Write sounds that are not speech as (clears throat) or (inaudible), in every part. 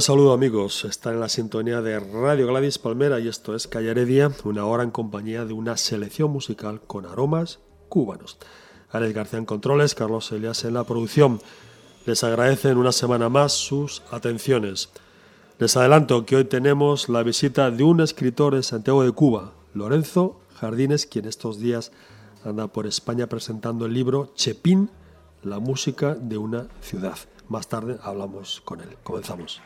cordial saludo amigos, están en la sintonía de Radio Gladys Palmera y esto es Calle Heredia, una hora en compañía de una selección musical con aromas cubanos. Alex García en controles, Carlos Elias en la producción. Les agradecen una semana más sus atenciones. Les adelanto que hoy tenemos la visita de un escritor de Santiago de Cuba, Lorenzo Jardines, quien estos días anda por España presentando el libro Chepín, la música de una ciudad. Más tarde hablamos con él. Comenzamos.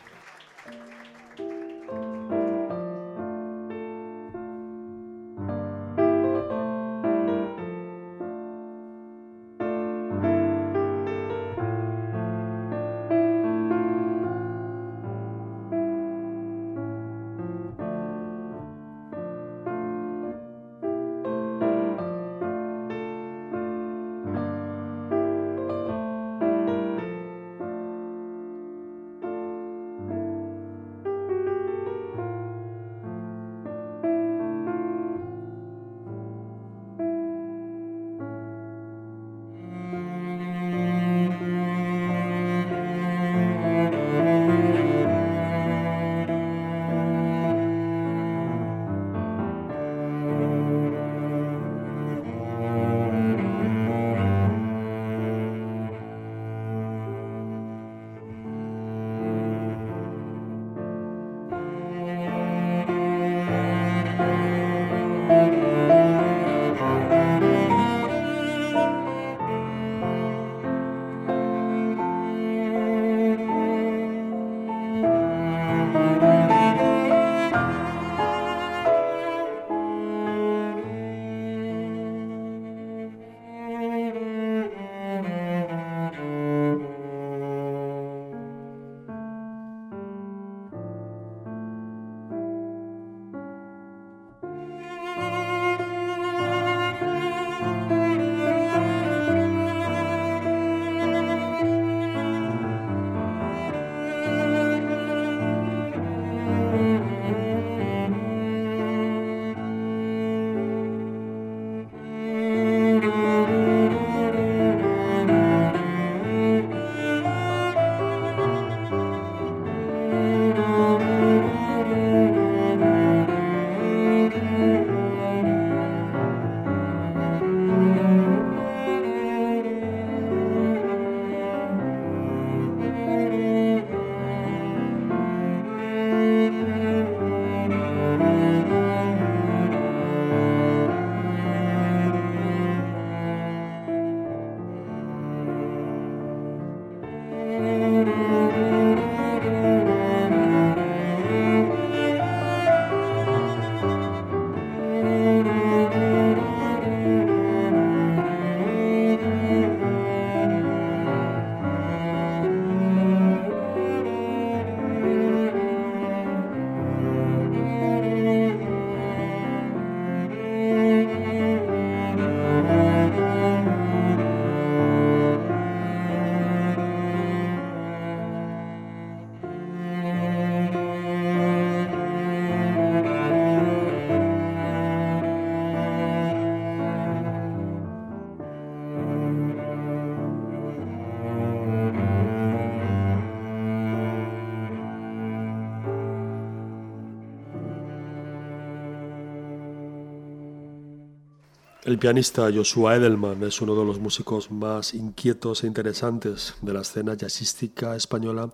El pianista Joshua Edelman es uno de los músicos más inquietos e interesantes de la escena jazzística española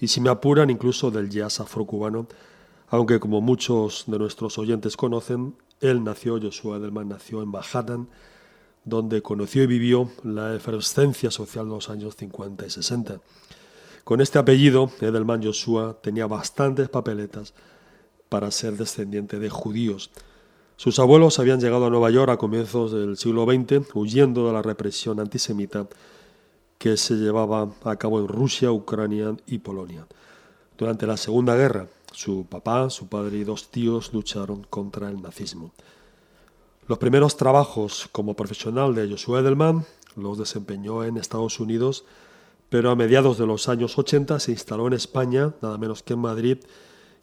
y si me apuran incluso del jazz afrocubano, aunque como muchos de nuestros oyentes conocen, él nació, Joshua Edelman nació en Manhattan, donde conoció y vivió la efervescencia social de los años 50 y 60. Con este apellido, Edelman Joshua tenía bastantes papeletas para ser descendiente de judíos, sus abuelos habían llegado a Nueva York a comienzos del siglo XX, huyendo de la represión antisemita que se llevaba a cabo en Rusia, Ucrania y Polonia. Durante la Segunda Guerra, su papá, su padre y dos tíos lucharon contra el nazismo. Los primeros trabajos como profesional de Joshua Edelman los desempeñó en Estados Unidos, pero a mediados de los años 80 se instaló en España, nada menos que en Madrid,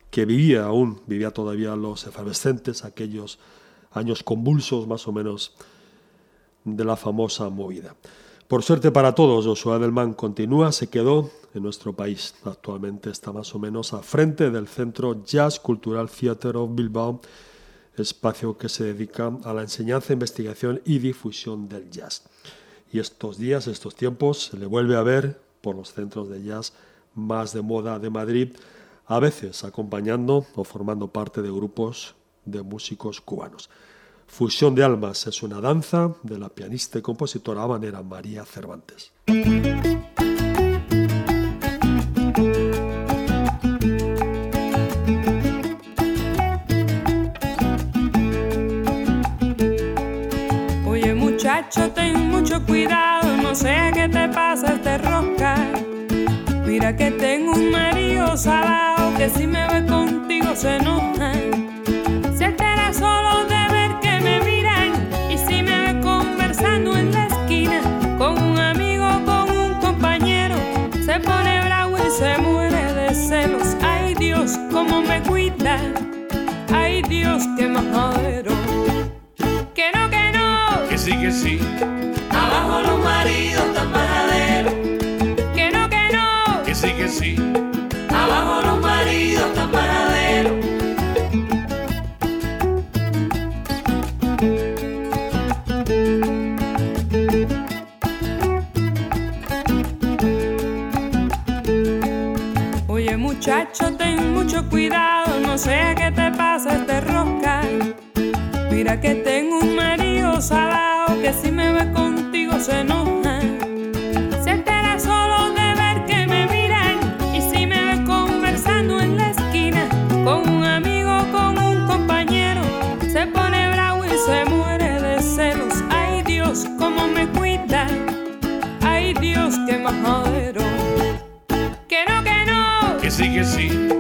que vivía aún, vivía todavía los efervescentes, aquellos años convulsos más o menos de la famosa movida. Por suerte para todos, Joshua Edelman continúa, se quedó en nuestro país. Actualmente está más o menos a frente del Centro Jazz Cultural Theater of Bilbao, espacio que se dedica a la enseñanza, investigación y difusión del jazz. Y estos días, estos tiempos, se le vuelve a ver por los centros de jazz más de moda de Madrid, a veces acompañando o formando parte de grupos de músicos cubanos. Fusión de Almas es una danza de la pianista y compositora habanera María Cervantes. Oye muchacho, ten mucho cuidado, no sé qué te pasa este rosca. Mira que tengo un marido salado que si me ve contigo se enoja. Se estará solo de se muere de celos. Ay Dios, cómo me cuida. Ay Dios, qué majadero. Que no, que no. Que sí, que sí. Abajo los maridos muchacho, ten mucho cuidado, no sé qué te pasa este rosca. Mira que tengo un marido salado que si me ve contigo no.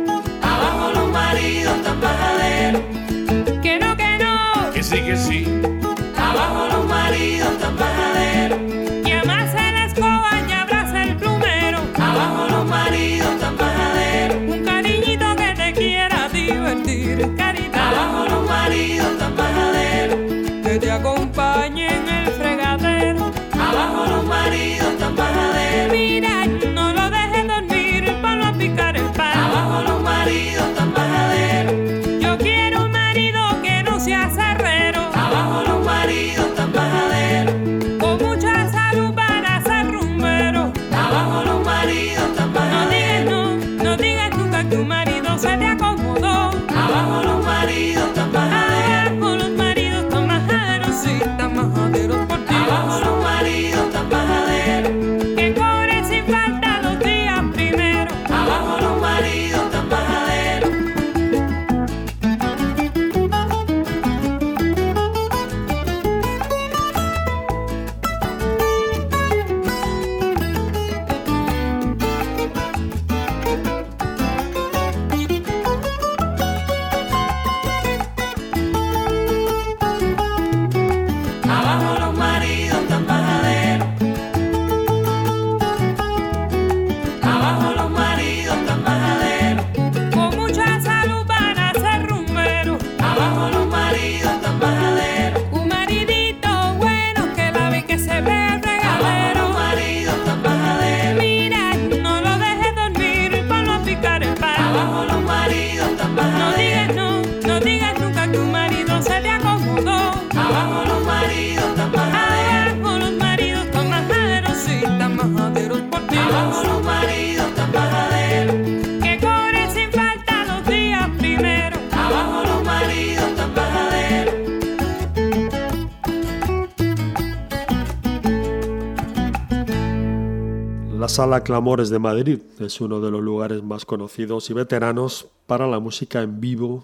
Clamores de Madrid es uno de los lugares más conocidos y veteranos para la música en vivo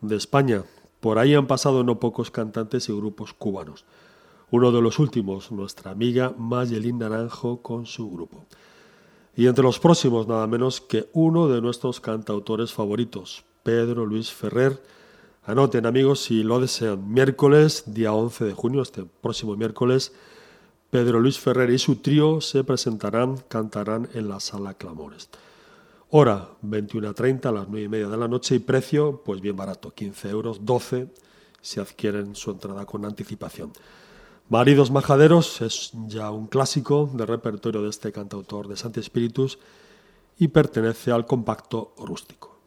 de España. Por ahí han pasado no pocos cantantes y grupos cubanos. Uno de los últimos, nuestra amiga Mayelín Naranjo con su grupo. Y entre los próximos, nada menos que uno de nuestros cantautores favoritos, Pedro Luis Ferrer. Anoten amigos si lo desean, miércoles, día 11 de junio, este próximo miércoles, Pedro Luis Ferrer y su trío se presentarán, cantarán en la sala Clamores. Hora 21.30 a las 9 y media de la noche y precio, pues bien barato, 15 euros, 12 si adquieren su entrada con anticipación. Maridos Majaderos es ya un clásico del repertorio de este cantautor de Santi Espíritus y pertenece al compacto rústico.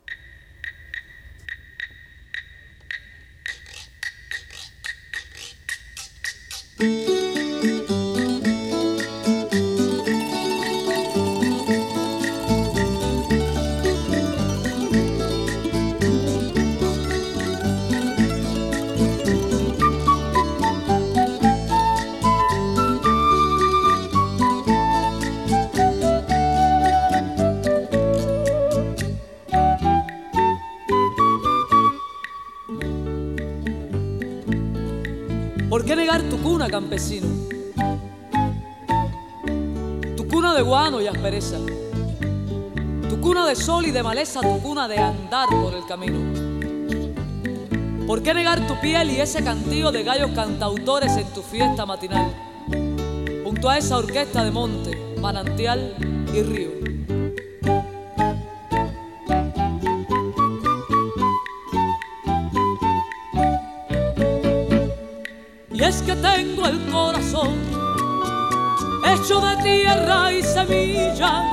Campesino. Tu cuna de guano y aspereza. Tu cuna de sol y de maleza, tu cuna de andar por el camino. ¿Por qué negar tu piel y ese cantío de gallos cantautores en tu fiesta matinal? Junto a esa orquesta de monte, manantial y río. De tierra y semilla.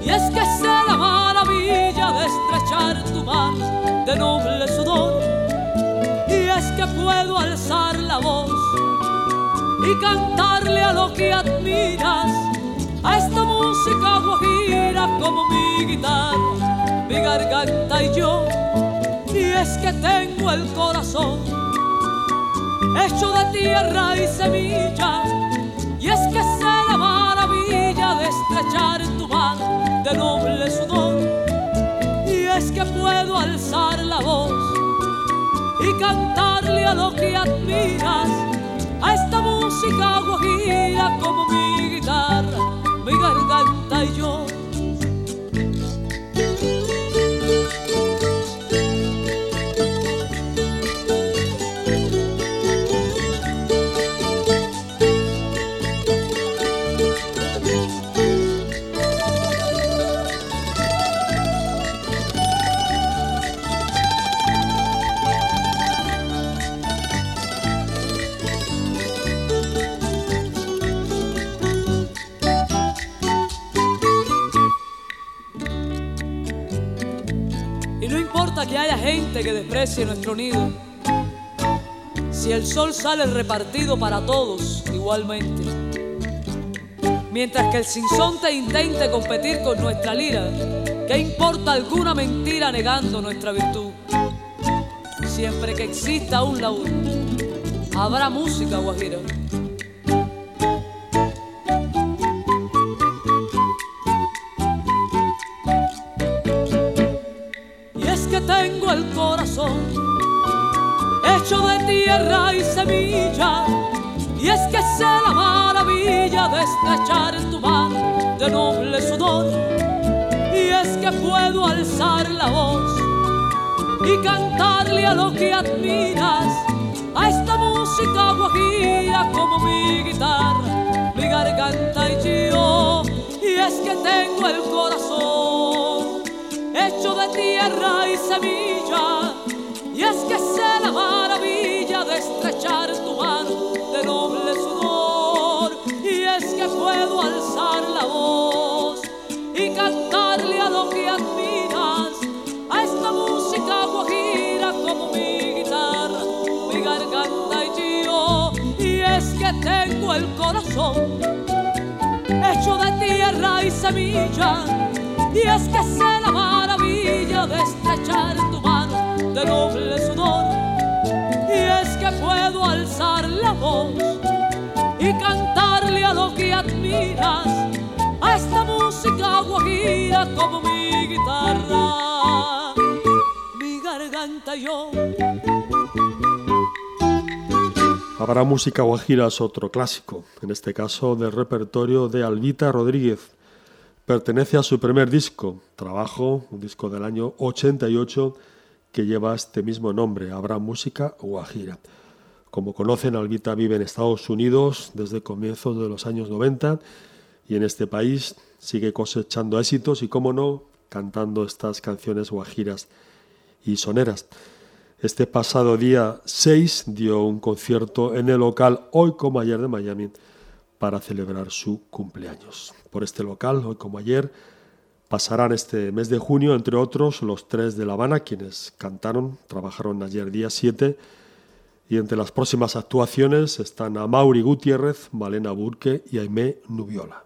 Y es que sé la maravilla de estrechar tu mano de noble sudor. Y es que puedo alzar la voz y cantarle a lo que admiras, a esta música guajira como mi guitarra, mi garganta y yo. Y es que tengo el corazón hecho de tierra y semilla. Estrechar tu mano de noble sudor. Y es que puedo alzar la voz y cantarle a lo que admiras, a esta música guajira como mi guitarra, mi garganta y yo. Que desprecie nuestro nido. Si el sol sale repartido para todos igualmente. Mientras que el sinsonte intente competir con nuestra lira, ¿qué importa alguna mentira negando nuestra virtud? Siempre que exista un laúd, habrá música guajira. Y es que sé la maravilla de estrechar tu mano de noble sudor. Y es que puedo alzar la voz y cantarle a lo que admiras, a esta música guajira como mi guitarra, mi garganta y yo. Y es que tengo el corazón hecho de tierra y semilla. Y es que sé la maravilla de estrechar tu mano hecho de tierra y semilla. Y es que sé la maravilla de estrechar tu mano de noble sudor puedo alzar la voz y cantarle a lo que admiras, a esta música guajira como mi guitarra, mi garganta y yo. Habrá música guajira es otro clásico, en este caso del repertorio de Albita Rodríguez. Pertenece a su primer disco, trabajo, un disco del año 88 que lleva este mismo nombre, Habrá música guajira. Como conocen, Albita vive en Estados Unidos desde comienzos de los años 90 y en este país sigue cosechando éxitos y, como no, cantando estas canciones guajiras y soneras. Este pasado día 6 dio un concierto en el local Hoy como ayer de Miami para celebrar su cumpleaños. Por este local, hoy como ayer, pasarán este mes de junio, entre otros, los tres de La Habana, quienes cantaron, trabajaron ayer día 7, y entre las próximas actuaciones están a Mauri Gutiérrez, Malena Burke y Aimé Nubiola.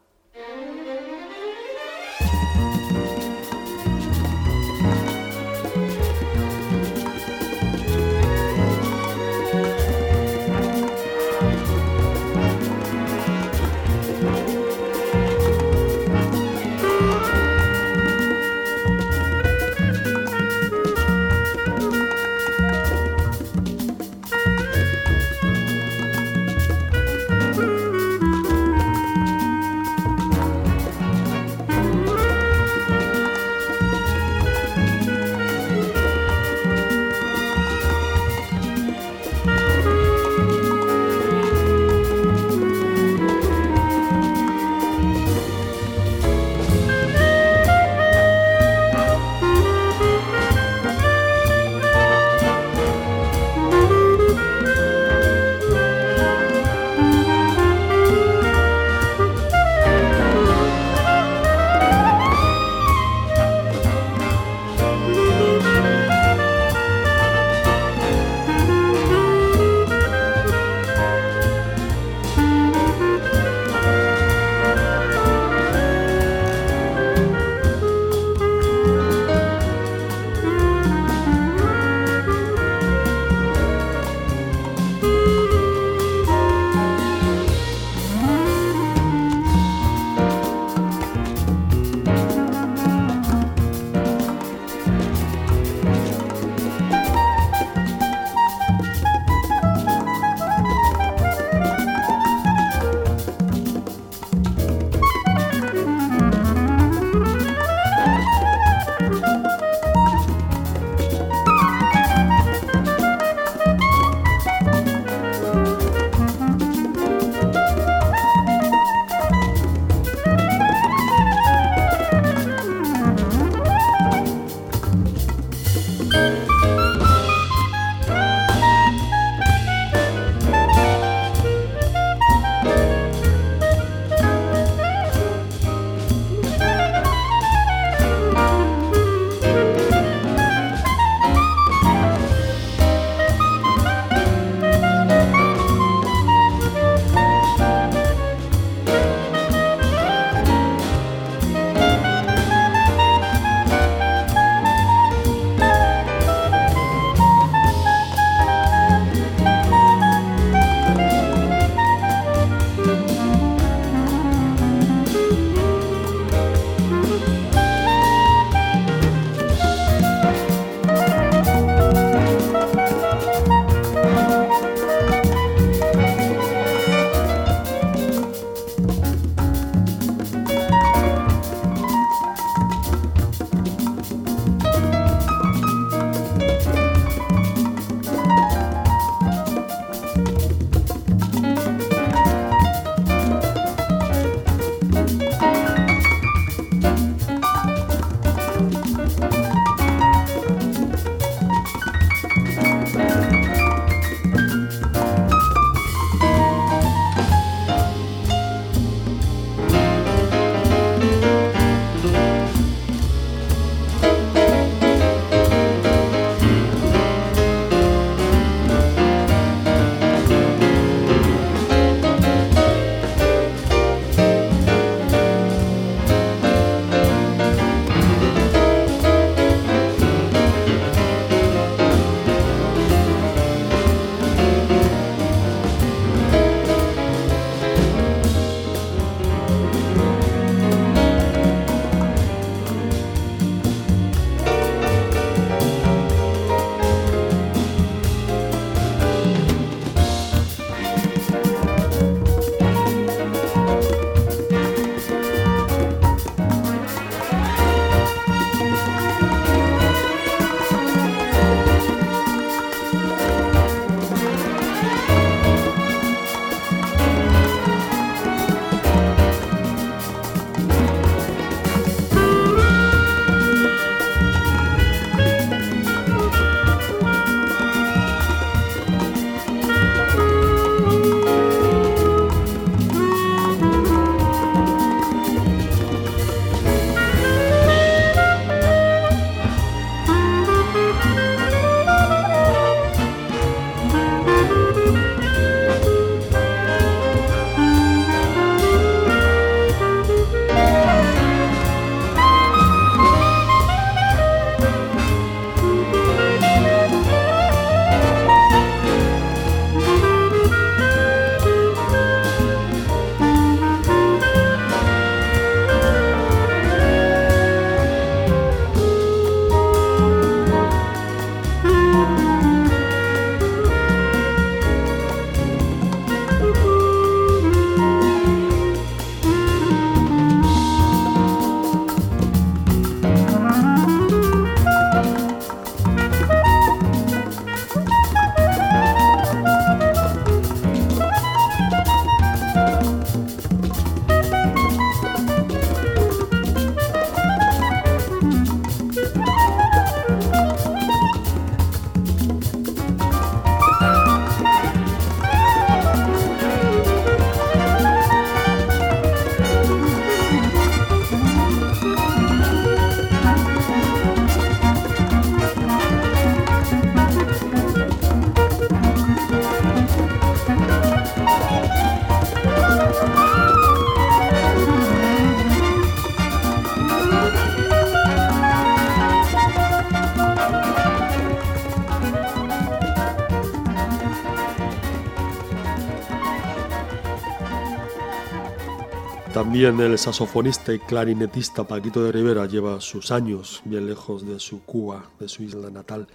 También el saxofonista y clarinetista Paquito de Rivera lleva sus años bien lejos de su Cuba, de su isla natal.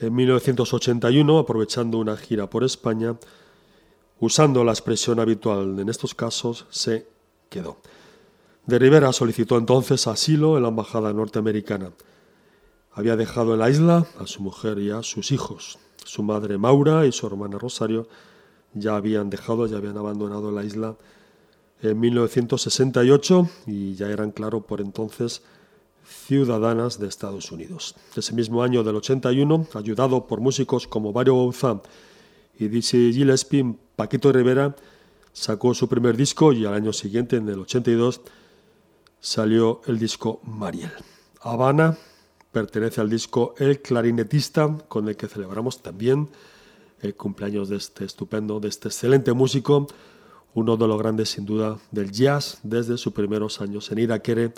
En 1981, aprovechando una gira por España, usando la expresión habitual en estos casos, se quedó. De Rivera solicitó entonces asilo en la embajada norteamericana. Había dejado en la isla a su mujer y a sus hijos. Su madre Maura y su hermana Rosario ya habían dejado, ya habían abandonado la isla en 1968 y ya eran, claro, por entonces ciudadanas de Estados Unidos. Ese mismo año del 81, ayudado por músicos como Mario Bauzá y Dizzy Gillespie, Paquito Rivera sacó su primer disco y al año siguiente, en el 82, salió el disco Mariel. Habana pertenece al disco El Clarinetista, con el que celebramos también el cumpleaños de este estupendo, de este excelente músico, uno de los grandes sin duda del jazz desde sus primeros años en Iraquere,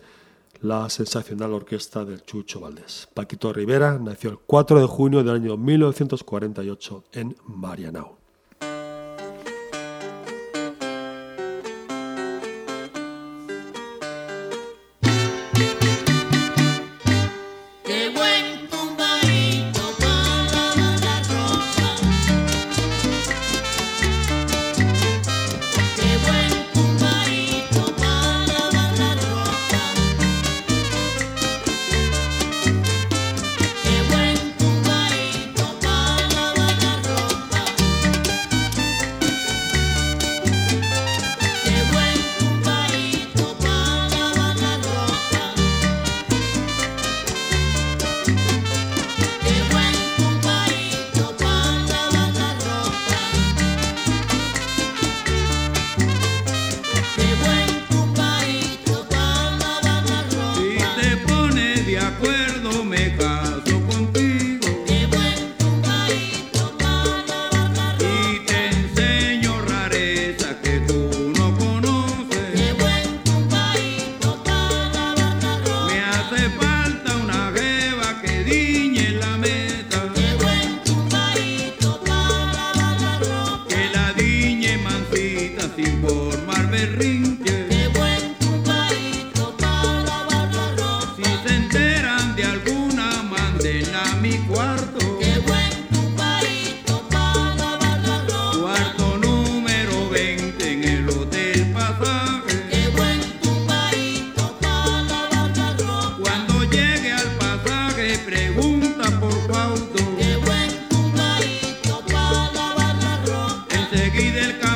la sensacional orquesta del Chucho Valdés. Paquito Rivera nació el 4 de junio del año 1948 en Marianao. Sale el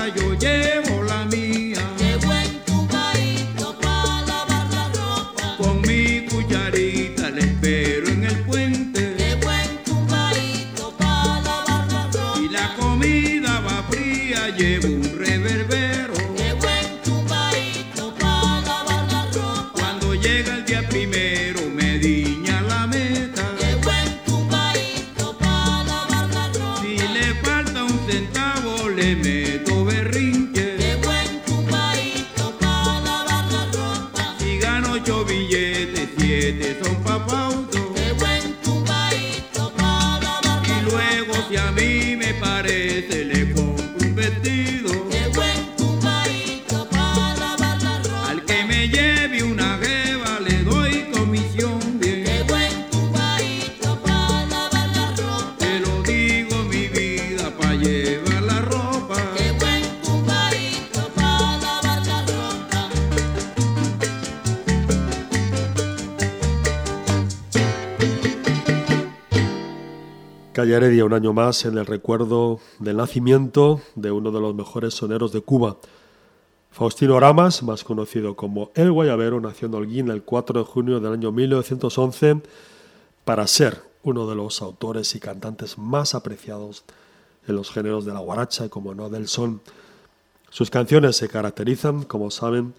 молодую девушку. Heredia un año más en el recuerdo del nacimiento de uno de los mejores soneros de Cuba. Faustino Ramas, más conocido como El Guayabero, nació en Holguín el 4 de junio del año 1911 para ser uno de los autores y cantantes más apreciados en los géneros de la guaracha y como no del son. Sus canciones se caracterizan, como saben,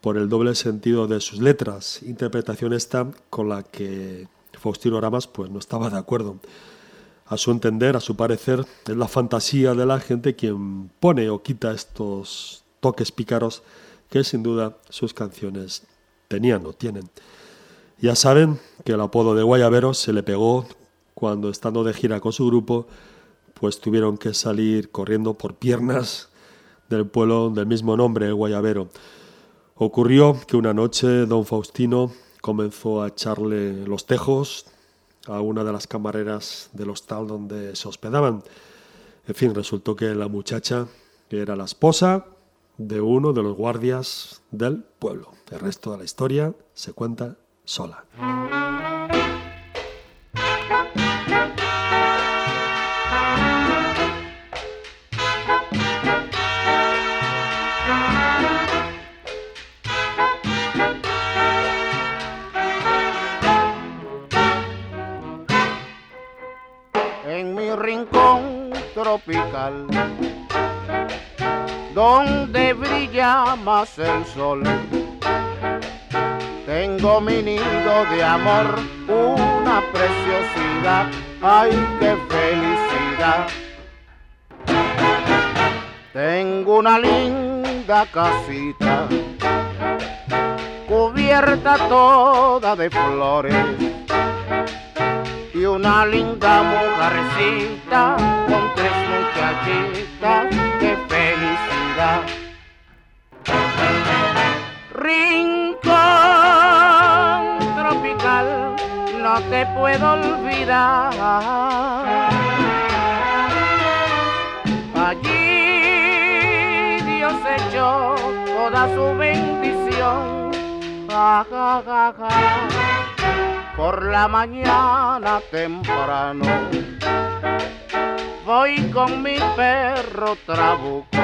por el doble sentido de sus letras, interpretación esta con la que Faustino Ramas pues no estaba de acuerdo. A su entender, a su parecer, es la fantasía de la gente quien pone o quita estos toques pícaros que sin duda sus canciones tenían o tienen. Ya saben que el apodo de Guayabero se le pegó cuando estando de gira con su grupo, pues tuvieron que salir corriendo por piernas del pueblo del mismo nombre, Guayabero. Ocurrió que una noche don Faustino comenzó a echarle los tejos a una de las camareras del hostal donde se hospedaban. En fin, resultó que la muchacha era la esposa de uno de los guardias del pueblo. El resto de la historia se cuenta sola. Donde brilla más el sol. Tengo mi nido de amor, una preciosidad, ay qué felicidad. Tengo una linda casita, cubierta toda de flores y una linda mujercita muchachitas, qué felicidad. Rincón tropical, no te puedo olvidar. Allí Dios echó toda su bendición. Ja, ja, ja por la mañana temprano. Voy con mi perro trabuco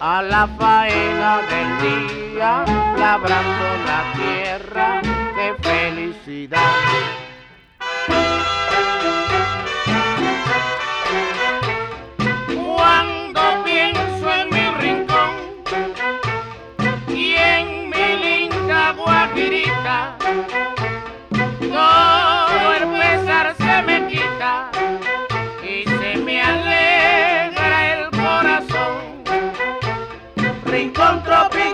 a la faena del día, labrando la tierra, qué felicidad. Rincón tropical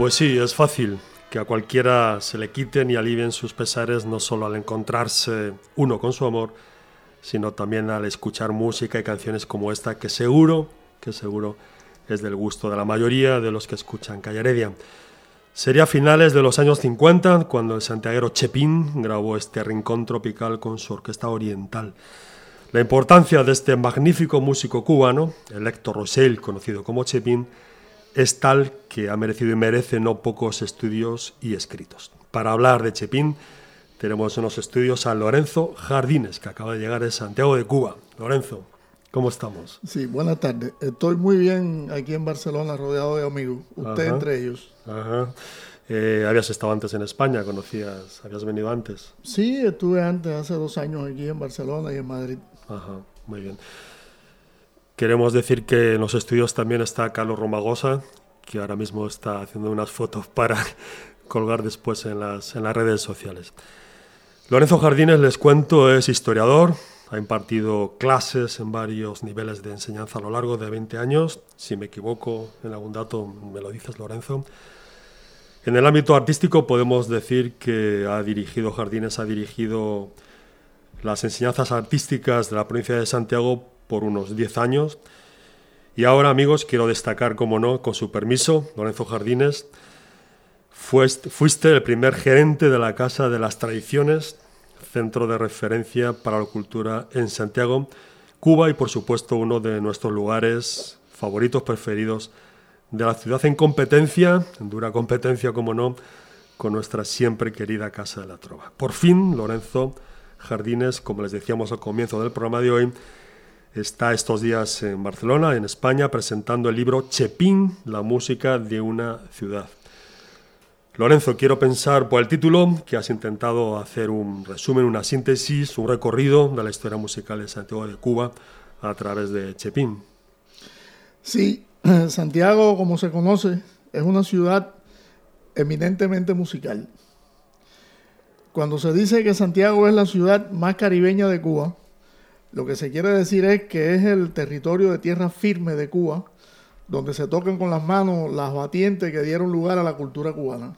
Pues sí, es fácil que a cualquiera se le quiten y alivien sus pesares no solo al encontrarse uno con su amor, sino también al escuchar música y canciones como esta que seguro, que seguro es del gusto de la mayoría de los que escuchan Calle Heredia. Sería a finales de los años 50 cuando el santiaguero Chepín grabó este rincón tropical con su orquesta oriental. La importancia de este magnífico músico cubano, el Héctor Rosell, conocido como Chepín, es tal que ha merecido y merece no pocos estudios y escritos. Para hablar de Chepín, tenemos en los estudios a Lorenzo Jardines, que acaba de llegar de Santiago de Cuba. Lorenzo, ¿cómo estamos? Sí, buenas tardes. Estoy muy bien aquí en Barcelona, rodeado de amigos. Usted Ajá. entre ellos. Ajá. Eh, habías estado antes en España, conocías, habías venido antes. Sí, estuve antes, hace dos años aquí en Barcelona y en Madrid. Ajá, muy bien. Queremos decir que en los estudios también está Carlos Romagosa, que ahora mismo está haciendo unas fotos para (laughs) colgar después en las, en las redes sociales. Lorenzo Jardines, les cuento, es historiador, ha impartido clases en varios niveles de enseñanza a lo largo de 20 años. Si me equivoco en algún dato, me lo dices, Lorenzo. En el ámbito artístico podemos decir que ha dirigido, Jardines ha dirigido las enseñanzas artísticas de la provincia de Santiago por unos 10 años. Y ahora, amigos, quiero destacar, como no, con su permiso, Lorenzo Jardines, fuiste, el primer gerente de la Casa de las Tradiciones, centro de referencia para la cultura en Santiago, Cuba y, por supuesto, uno de nuestros lugares favoritos, preferidos de la ciudad en competencia, en dura competencia, como no, con nuestra siempre querida Casa de la Trova. Por fin, Lorenzo Jardines, como les decíamos al comienzo del programa de hoy, está estos días en Barcelona, en España, presentando el libro Chepín, la música de una ciudad. Lorenzo, quiero pensar por el título que has intentado hacer un resumen, una síntesis, un recorrido de la historia musical de Santiago de Cuba a través de Chepín. Sí, (clears throat) Santiago, como se conoce, es una ciudad eminentemente musical. Cuando se dice que Santiago es la ciudad más caribeña de Cuba, lo que se quiere decir es que es el territorio de tierra firme de Cuba, donde se tocan con las manos las batientes que dieron lugar a la cultura cubana.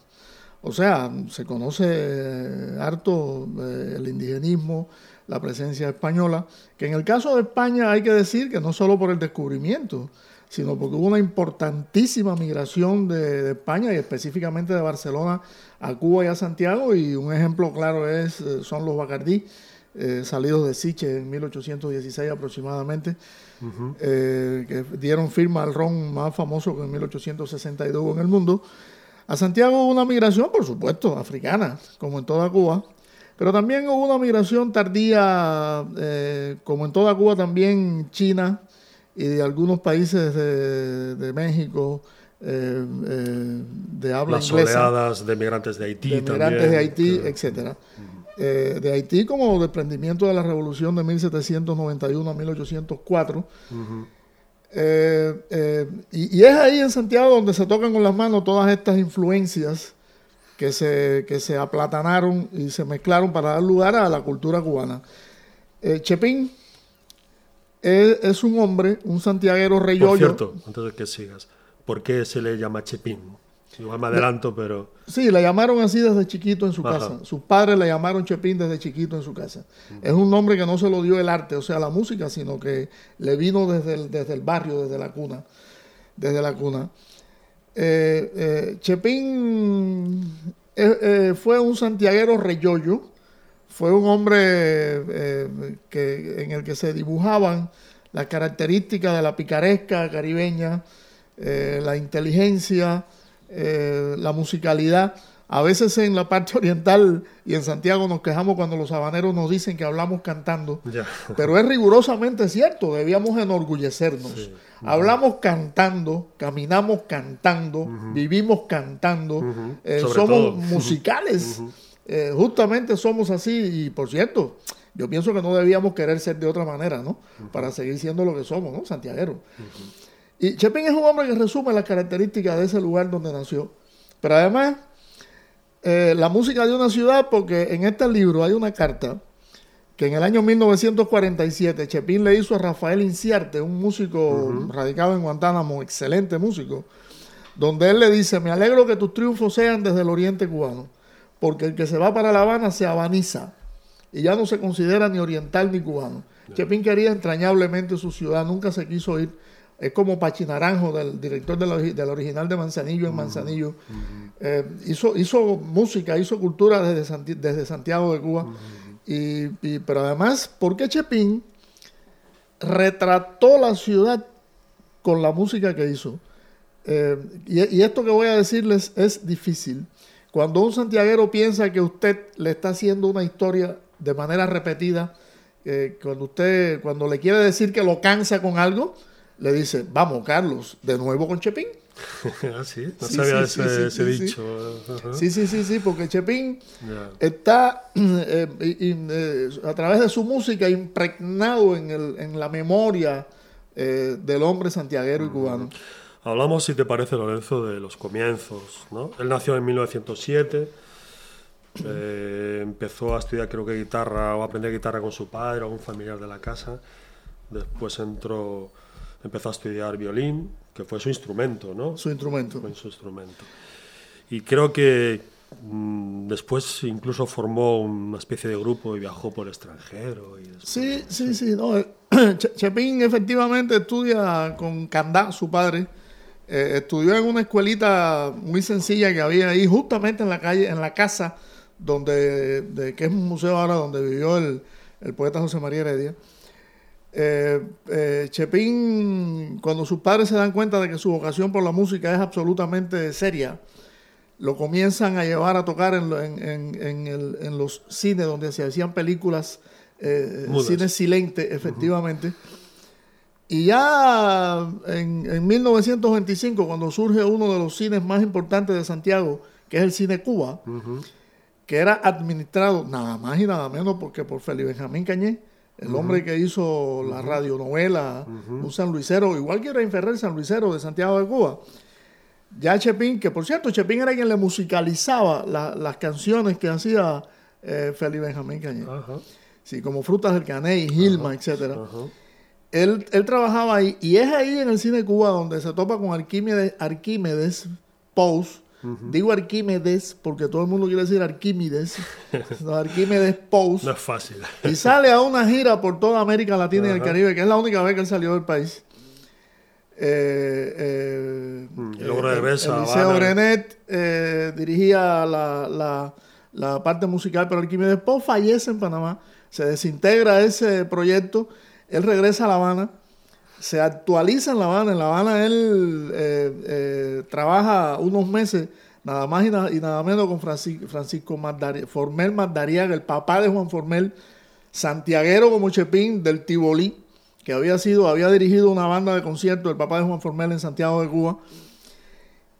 O sea, se conoce eh, harto eh, el indigenismo, la presencia española, que en el caso de España hay que decir que no solo por el descubrimiento, sino porque hubo una importantísima migración de, de España y específicamente de Barcelona a Cuba y a Santiago, y un ejemplo claro es, eh, son los Bacardí, eh, salidos de Siche en 1816 aproximadamente, eh, que dieron firma al ron más famoso que en 1862 hubo en el mundo. A Santiago hubo una migración, por supuesto, africana, como en toda Cuba, pero también hubo una migración tardía, eh, como en toda Cuba, también china y de algunos países de, de México, eh, eh, de habla Las inglesa oleadas de migrantes de Haití de también. migrantes de Haití, que- etcétera. Eh, de Haití como desprendimiento de la revolución de 1791 a 1804. Eh, eh, y, y es ahí en Santiago donde se tocan con las manos todas estas influencias que se, que se aplatanaron y se mezclaron para dar lugar a la cultura cubana. Chepín es, es un hombre, un santiaguero Por reyollo. cierto, antes de que sigas, ¿por qué se le llama Chepín? Igual me adelanto, pero... Sí, le llamaron así desde chiquito en su Ajá. casa. Sus padres le llamaron Chepín desde chiquito en su casa. Es un nombre que no se lo dio el arte, o sea, la música, sino que le vino desde el, desde el barrio, desde la cuna. Desde la cuna. Eh, eh, Chepín eh, eh, fue un santiaguero reyollo. Fue un hombre que, en el que se dibujaban las características de la picaresca caribeña, la inteligencia, eh, la musicalidad. A veces en la parte (laughs) oriental y en Santiago nos quejamos cuando los habaneros nos dicen que hablamos cantando, pero es rigurosamente cierto, debíamos enorgullecernos. Hablamos cantando, caminamos cantando, vivimos cantando, eh, somos todo. (laughs) musicales, Eh, justamente somos así y por cierto, yo pienso que no debíamos querer ser de otra manera, ¿no? Para seguir siendo lo que somos, ¿no? Santiagueros. Y Chepín es un hombre que resume las características de ese lugar donde nació. Pero además, eh, la música de una ciudad, porque en este libro hay una carta que en el año 1947 Chepín le hizo a Rafael Inciarte, un músico radicado en Guantánamo, excelente músico, donde él le dice, me alegro que tus triunfos sean desde el oriente cubano, porque el que se va para La Habana se habaniza y ya no se considera ni oriental ni cubano. Chepín quería entrañablemente su ciudad, nunca se quiso ir. Es como Pachi Naranjo, del director de la, del original de Manzanillo en Manzanillo. Eh, hizo, hizo música, hizo cultura desde, Santi- desde Santiago de Cuba. y, y- pero además, porque Chepín retrató la ciudad con la música que hizo. Eh, y, y esto que voy a decirles es difícil. Cuando un santiaguero piensa que usted le está haciendo una historia de manera repetida, eh, cuando usted, cuando le quiere decir que lo cansa con algo, le dice, vamos, Carlos, de nuevo con Chepín. (laughs) Ah, sí, no Sí, sabía sí, ese, sí, ese dicho. Sí, sí, sí, sí, porque Chepín está (clears throat) eh, eh, a través de su música impregnado en, el- en la memoria eh, del hombre santiaguero y cubano. Hablamos, si te parece, Lorenzo, de los comienzos. ¿no? Él nació en 1907, eh, empezó a estudiar, creo que guitarra o a aprender guitarra con su padre o un familiar de la casa. Después entró, empezó a estudiar violín, que fue su instrumento, ¿no? Su instrumento. Fue su instrumento. Y creo que mm, después incluso formó una especie de grupo y viajó por el extranjero. Y después- Sí, sí, sí. No, eh, (clears throat) Chepín efectivamente estudia con Candá, su padre. Eh, estudió en una escuelita muy sencilla que había ahí, justamente en la calle, en la casa donde, de- que es un museo ahora donde vivió el, el poeta José María Heredia. Eh, eh, Chepín, cuando sus padres se dan cuenta de que su vocación por la música es absolutamente seria, lo comienzan a llevar a tocar en, lo- en- en- en el- en los cines donde se hacían películas, eh, Mudas. cines silentes, efectivamente. Y ya en, en 1925, cuando surge uno de los cines más importantes de Santiago, que es el Cine Cuba, que era administrado nada más y nada menos porque por Félix Benjamín Cañé, el hombre que hizo la radionovela, un sanluisero, igual que Efraín Ferrer, sanluisero de Santiago de Cuba. Ya Chepín, que por cierto, Chepín era quien le musicalizaba la- las canciones que hacía eh, Félix Benjamín Cañé. Sí, como Frutas del Caney, Gilma, etcétera. Él, él trabajaba ahí y es ahí en el cine Cuba donde se topa con Arquímedes, Arquímedes Pous. Digo Arquímedes porque todo el mundo quiere decir Arquímedes. (laughs) Arquímedes Pous. No es fácil. Y sale a una gira por toda América Latina y el. Caribe, que es la única vez que él salió del país. Eh, eh, Mm, y luego regresa Eliseo. Brenet eh, dirigía la, la- la parte musical, pero Arquímedes Pous fallece en Panamá, se desintegra ese proyecto, él regresa a La Habana, se actualiza en La Habana, en La Habana él eh, eh, trabaja unos meses nada más y, na- y nada menos con Francisco, Formel Mardariaga, el papá de Juan Formel, santiaguero como Chepín del Tibolí, que había sido, había dirigido una banda de conciertos del papá de Juan Formel en Santiago de Cuba,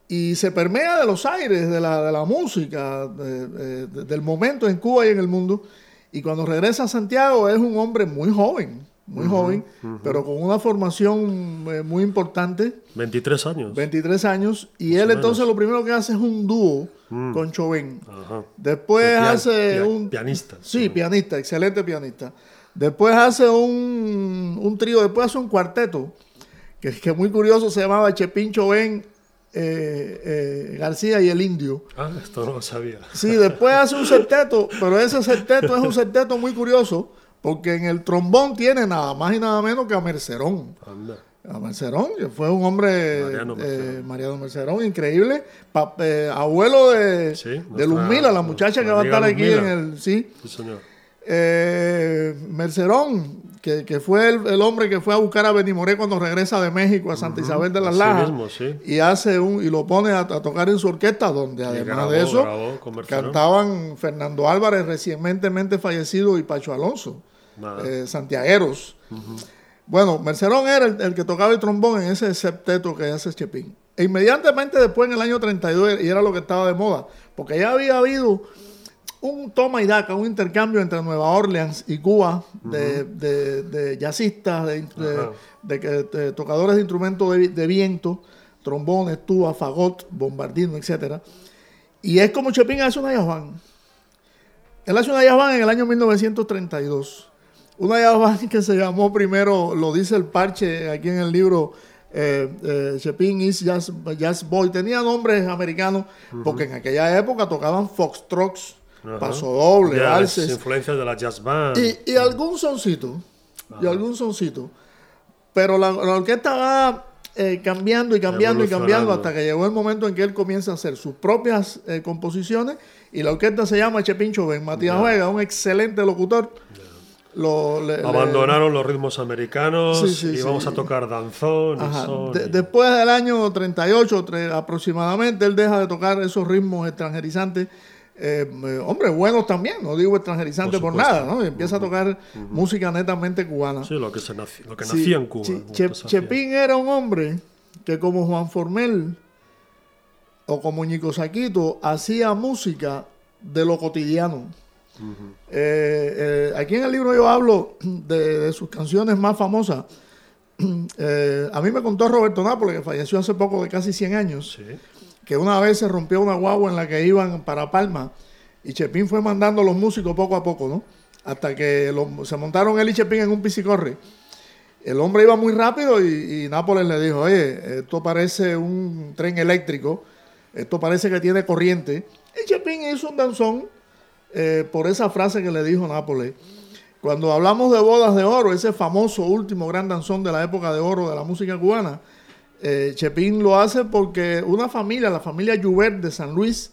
y se permea de los aires de la, de la música, de- del momento en Cuba y en el mundo, y cuando regresa a Santiago es un hombre muy joven, muy joven, pero con una formación eh, muy importante, 23 años. 23 años, y él entonces lo primero que hace es un dúo con Chauvin. Ajá. Después Pian- hace un... pianista. Sí, pianista, excelente pianista. Después hace un, un trío, después hace un cuarteto, que es que muy curioso, se llamaba Chepín Chauvin, eh, eh, García y el Indio. Ah, esto no lo sabía. Sí, después hace un septeto, pero ese septeto es un septeto muy curioso, porque en el trombón tiene nada más y nada menos que a Mercerón. Anda. A Mercerón, que fue un hombre, Mariano eh, Mercerón. Mariano Mercerón, increíble, pa- eh, abuelo de, Sí, de nuestra- Luzmila, la muchacha que va a estar aquí en el... Sí, Sí, señor. eh, Mercerón, que, que fue el, el hombre que fue a buscar a Benimoré cuando regresa de México a Santa Isabel de las Lajas mismo, sí. y hace un y lo pone a, a tocar en su orquesta donde además grabó- de eso grabó cantaban Fernando Álvarez recientemente fallecido y Pacho Alonso. Eh, santiagueros bueno Mercerón era el, el que tocaba el trombón en ese septeto que hace Chepín e inmediatamente después en el año 32 y era lo que estaba de moda porque ya había habido un toma y daca, un intercambio entre Nueva Orleans y Cuba de, jazzistas, de, de- Ajá. de que- de tocadores de instrumentos de, vi- de viento, trombones, tuba, fagot, bombardino, etc. Y es como Chepín hace una band. Él hace una band en el año 1932. Una band (laughs) que se llamó primero, lo dice el parche aquí en el libro, eh, eh, Chepin is jazz, jazz Boy. Tenía nombres americanos porque en aquella época tocaban foxtrots, Ajá. paso doble, Ya, las valses influencias de la jazz band. y, y algún soncito. Y algún soncito. Pero la, la orquesta va eh, cambiando y cambiando y cambiando hasta que llegó el momento en que él comienza a hacer sus propias eh, composiciones y la orquesta se llama Chepin Choven. Matías Ya. Vega, un excelente locutor. Lo- le- le- Abandonaron los ritmos americanos Sí, sí, y sí. vamos a tocar danzón y. De- después del año 38 tre- aproximadamente, él deja de tocar esos ritmos extranjerizantes. eh, eh, hombre, buenos también, no digo extranjerizantes por, nada, ¿no? Y empieza a tocar música netamente cubana. Sí, lo que, se naci- lo que nacía en Cuba. Che-. Chepín era un hombre que como Juan Formel o como Ñico Saquito hacía música de lo cotidiano. Eh, eh, aquí en el libro yo hablo de, de sus canciones más famosas. (clears throat) Eh, a mí me contó Roberto Nápoles, que falleció hace poco de casi 100 años, Sí. que una vez se rompió una guagua en la que iban para Palma y Chepín fue mandando a los músicos poco a poco, ¿no? Hasta que lo- se montaron él y Chepín en un piscicorre. El hombre iba muy rápido y, y Nápoles le dijo, oye, esto parece un tren eléctrico, esto parece que tiene corriente. Y Chepín hizo un danzón eh, por esa frase que le dijo Nápoles. Cuando hablamos de bodas de oro, ese famoso último gran danzón de la época de oro de la música cubana, eh, Chepín lo hace porque una familia, la familia Joubert de San Luis,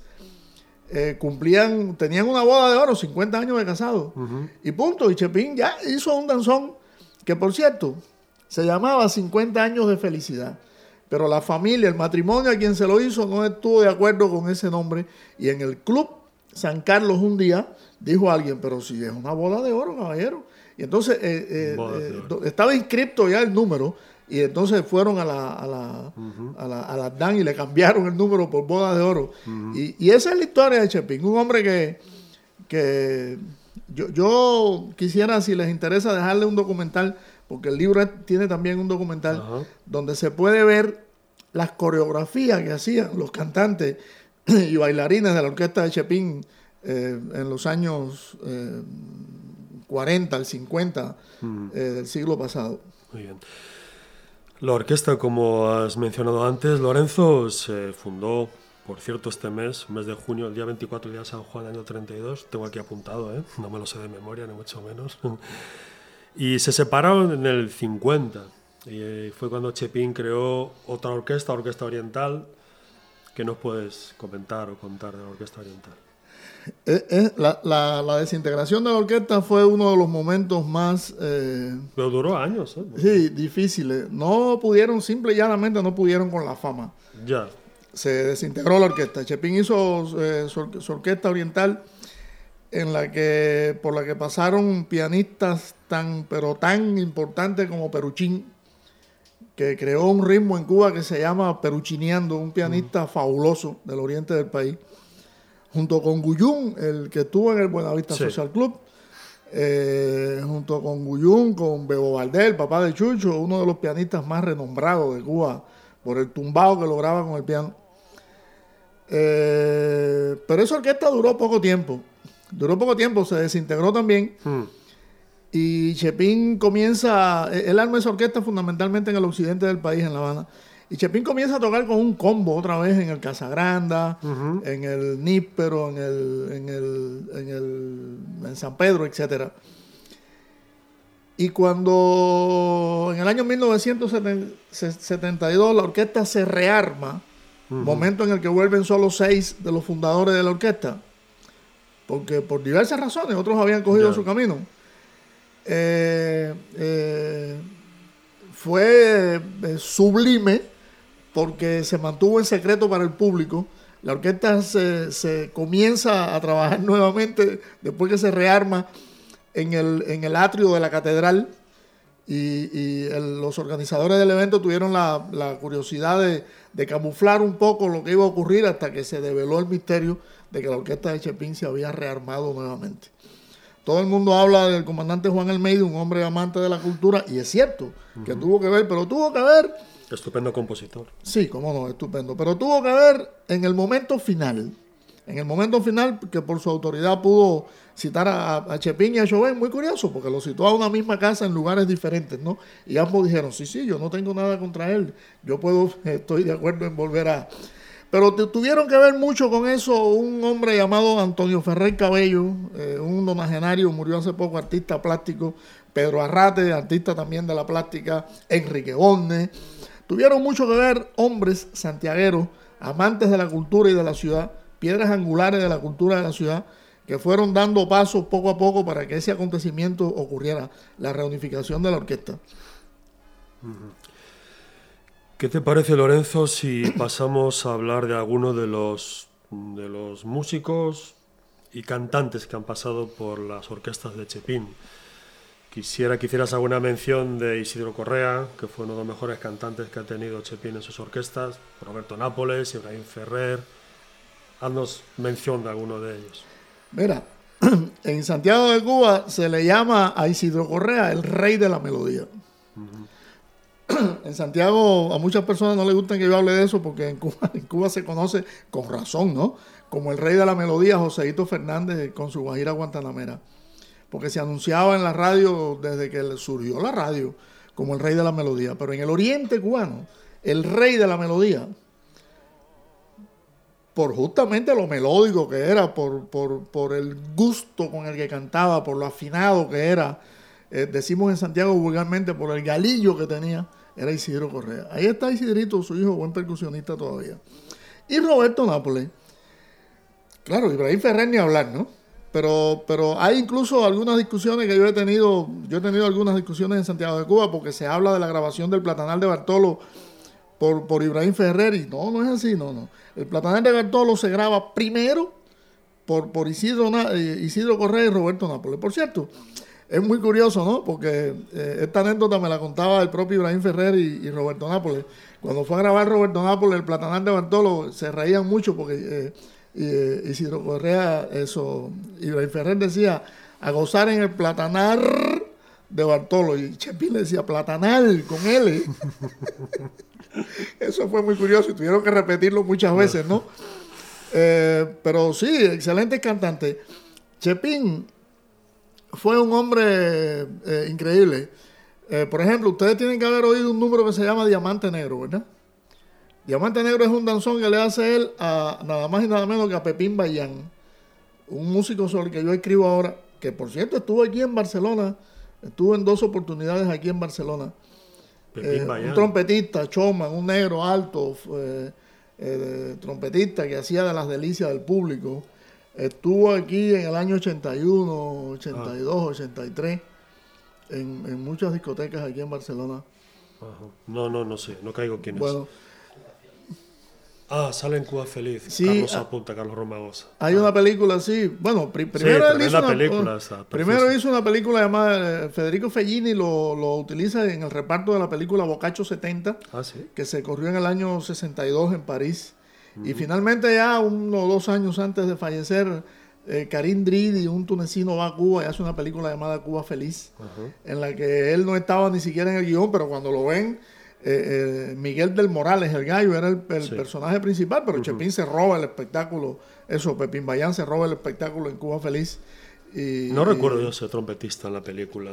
eh, cumplían, tenían una boda de oro, 50 años de casado. Y punto. Y Chepín ya hizo un danzón que, por cierto, se llamaba 50 años de felicidad. Pero la familia, el matrimonio a quien se lo hizo, no estuvo de acuerdo con ese nombre. Y en el club San Carlos un día dijo alguien, pero si es una boda de oro, caballero. Y entonces eh, eh, eh, estaba inscripto ya el número. Y entonces fueron a la, a la, a la, a la DAN y le cambiaron el número por boda de oro. y, y esa es la historia de Chepín, un hombre que, que yo, yo quisiera, si les interesa, dejarle un documental, porque el libro tiene también un documental donde se puede ver las coreografías que hacían los cantantes (coughs) y bailarines de la orquesta de Chepín eh, en los años eh, 40 al 50 eh, del siglo pasado. Muy bien. La orquesta, como has mencionado antes, Lorenzo, se fundó, por cierto, este mes, mes de junio, el día 24, día de San Juan, año 32. Tengo aquí apuntado, ¿eh? no me lo sé de memoria, ni mucho menos. (laughs) Y se separaron en el 50. Y fue cuando Chepín creó otra orquesta, Orquesta Oriental. ¿Qué nos puedes comentar o contar de la Orquesta Oriental? Eh, eh, la, la- la desintegración de la orquesta fue uno de los momentos más eh, Pero duró años, ¿eh? sí, difíciles. No pudieron, simple y llanamente no pudieron con la fama. Ya. se desintegró la orquesta. Chepín hizo su orquesta oriental en la que por la que pasaron pianistas tan pero tan importantes como Peruchín que creó un ritmo en Cuba que se llama Peruchineando, un pianista fabuloso del oriente del país, junto con Guyún, el que estuvo en el Buenavista Sí. Social Club, eh, junto con Guyún, con Bebo Valdés, el papá de Chucho, uno de los pianistas más renombrados de Cuba por el tumbado que lograba con el piano. Eh, pero esa orquesta duró poco tiempo. Duró poco tiempo, se desintegró también. Hmm. Y Chepín comienza, él arma esa orquesta fundamentalmente en el occidente del país, en La Habana. Y Chepín comienza a tocar con un combo otra vez en el Casagranda, en el Níspero, en el, en el, en el en San Pedro, etcétera. Y cuando en el año 1972 la orquesta se rearma, momento en el que vuelven solo seis de los fundadores de la orquesta, porque por diversas razones otros habían cogido su camino. Eh, eh, fue eh, sublime porque se mantuvo en secreto para el público. La orquesta se, comienza a trabajar (laughs) nuevamente después que se rearma en el, en el atrio de la catedral y, los organizadores del evento tuvieron la, curiosidad de, de camuflar un poco lo que iba a ocurrir hasta que se develó el misterio de que la orquesta de Chepín se había rearmado nuevamente. Todo el mundo habla del comandante Juan Almeida, un hombre amante de la cultura, y es cierto que tuvo que ver, pero tuvo que ver, Estupendo compositor. sí, cómo no, estupendo, pero tuvo que ver en el momento final, En el momento final, que por su autoridad pudo citar a, a Chepín y a Chauvin, muy curioso, porque lo citó a una misma casa en lugares diferentes, ¿no? Y ambos dijeron, sí, sí, yo no tengo nada contra él, yo puedo, (laughs) estoy de acuerdo en volver a... Pero tuvieron que ver mucho con eso un hombre llamado Antonio Ferrer Cabello, eh, un donagenario, murió hace poco, artista plástico, Pedro Arrate, artista también de la plástica, Enrique Bonne. Tuvieron mucho que ver hombres santiagueros, amantes de la cultura y de la ciudad, piedras angulares de la cultura de la ciudad, que fueron dando pasos poco a poco para que ese acontecimiento ocurriera, la reunificación de la orquesta. ¿Qué te parece, Lorenzo, si pasamos a hablar de algunos de los, de los músicos y cantantes que han pasado por las orquestas de Chepín? Quisiera que hicieras alguna mención de Isidro Correa, que fue uno de los mejores cantantes que ha tenido Chepín en sus orquestas, Roberto Nápoles, Ibrahim Ferrer. Haznos mención de alguno de ellos. Mira, (clears throat) en Santiago de Cuba se le llama a Isidro Correa el rey de la melodía. (clears throat) En Santiago a muchas personas no les gusta que yo hable de eso porque en Cuba, se conoce con razón, ¿no? Como el rey de la melodía, Joseito Fernández con su Guajira Guantanamera. Porque se anunciaba en la radio desde que surgió la radio como el rey de la melodía. Pero en el oriente cubano, el rey de la melodía por justamente lo melódico que era, por, por, por el gusto con el que cantaba, por lo afinado que era, eh, decimos en Santiago vulgarmente, por el galillo que tenía, era Isidro Correa. Ahí está Isidrito, su hijo, buen percusionista todavía. Y Roberto Nápoles. Claro, Ibrahim Ferrer ni hablar, ¿no? Pero, pero hay incluso algunas discusiones que yo he tenido, yo he tenido algunas discusiones en Santiago de Cuba porque se habla de la grabación del Platanal de Bartolo por, por Ibrahim Ferrer y no, no es así, no, no. El Platanal de Bartolo se graba primero por, por Isidro, eh, Isidro Correa y Roberto Nápoles. Por cierto, es muy curioso, ¿no? Porque eh, esta anécdota me la contaba el propio Ibrahim Ferrer y, y Roberto Nápoles. Cuando fue a grabar Roberto Nápoles el Platanal de Bartolo, se reían mucho porque eh, y, eh, Isidro Correa, eso, Ibrahim Ferrer decía, a gozar en el Platanar de Bartolo. Y Chepín le decía, Platanal, con L. (laughs) Eso fue muy curioso y tuvieron que repetirlo muchas veces, ¿no? Eh, pero sí, excelente cantante. Chepín fue un hombre eh, increíble. Eh, por ejemplo, ustedes tienen que haber oído un número que se llama Diamante Negro, ¿verdad? Diamante Negro es un danzón que le hace él a nada más y nada menos que a Pepín Bayán, un músico sobre el que yo escribo ahora, que por cierto estuvo aquí en Barcelona, estuvo en dos oportunidades aquí en Barcelona. Pepín Eh, Bayán. un trompetista, Choman, un negro alto, eh, trompetista que hacía de las delicias del público. Estuvo aquí en el año 81, 82, 83, en, en muchas discotecas aquí en Barcelona. Ajá. No, no, no sé, no caigo quién es. Bueno, Ah, sale en Cuba Feliz. Sí, Carlos ah. apunta, Carlos Romagosa. hay una película así. Bueno, pri- primero él hizo una, película uh, esa, primero hizo una película llamada eh, Federico Fellini lo, lo utiliza en el reparto de la película Bocacho 70. Ah, sí. que se corrió en el año 62 en París. Y finalmente ya uno o dos años antes de fallecer, eh, Karim Dridi, un tunecino, va a Cuba y hace una película llamada Cuba Feliz, en la que él no estaba ni siquiera en el guion, pero cuando lo ven, eh, eh, Miguel del Morales, el gallo, era el, el Sí. personaje principal, pero Chepín se roba el espectáculo, eso, Pepín Bayán se roba el espectáculo en Cuba Feliz. Y, No y- recuerdo yo ese trompetista en la película.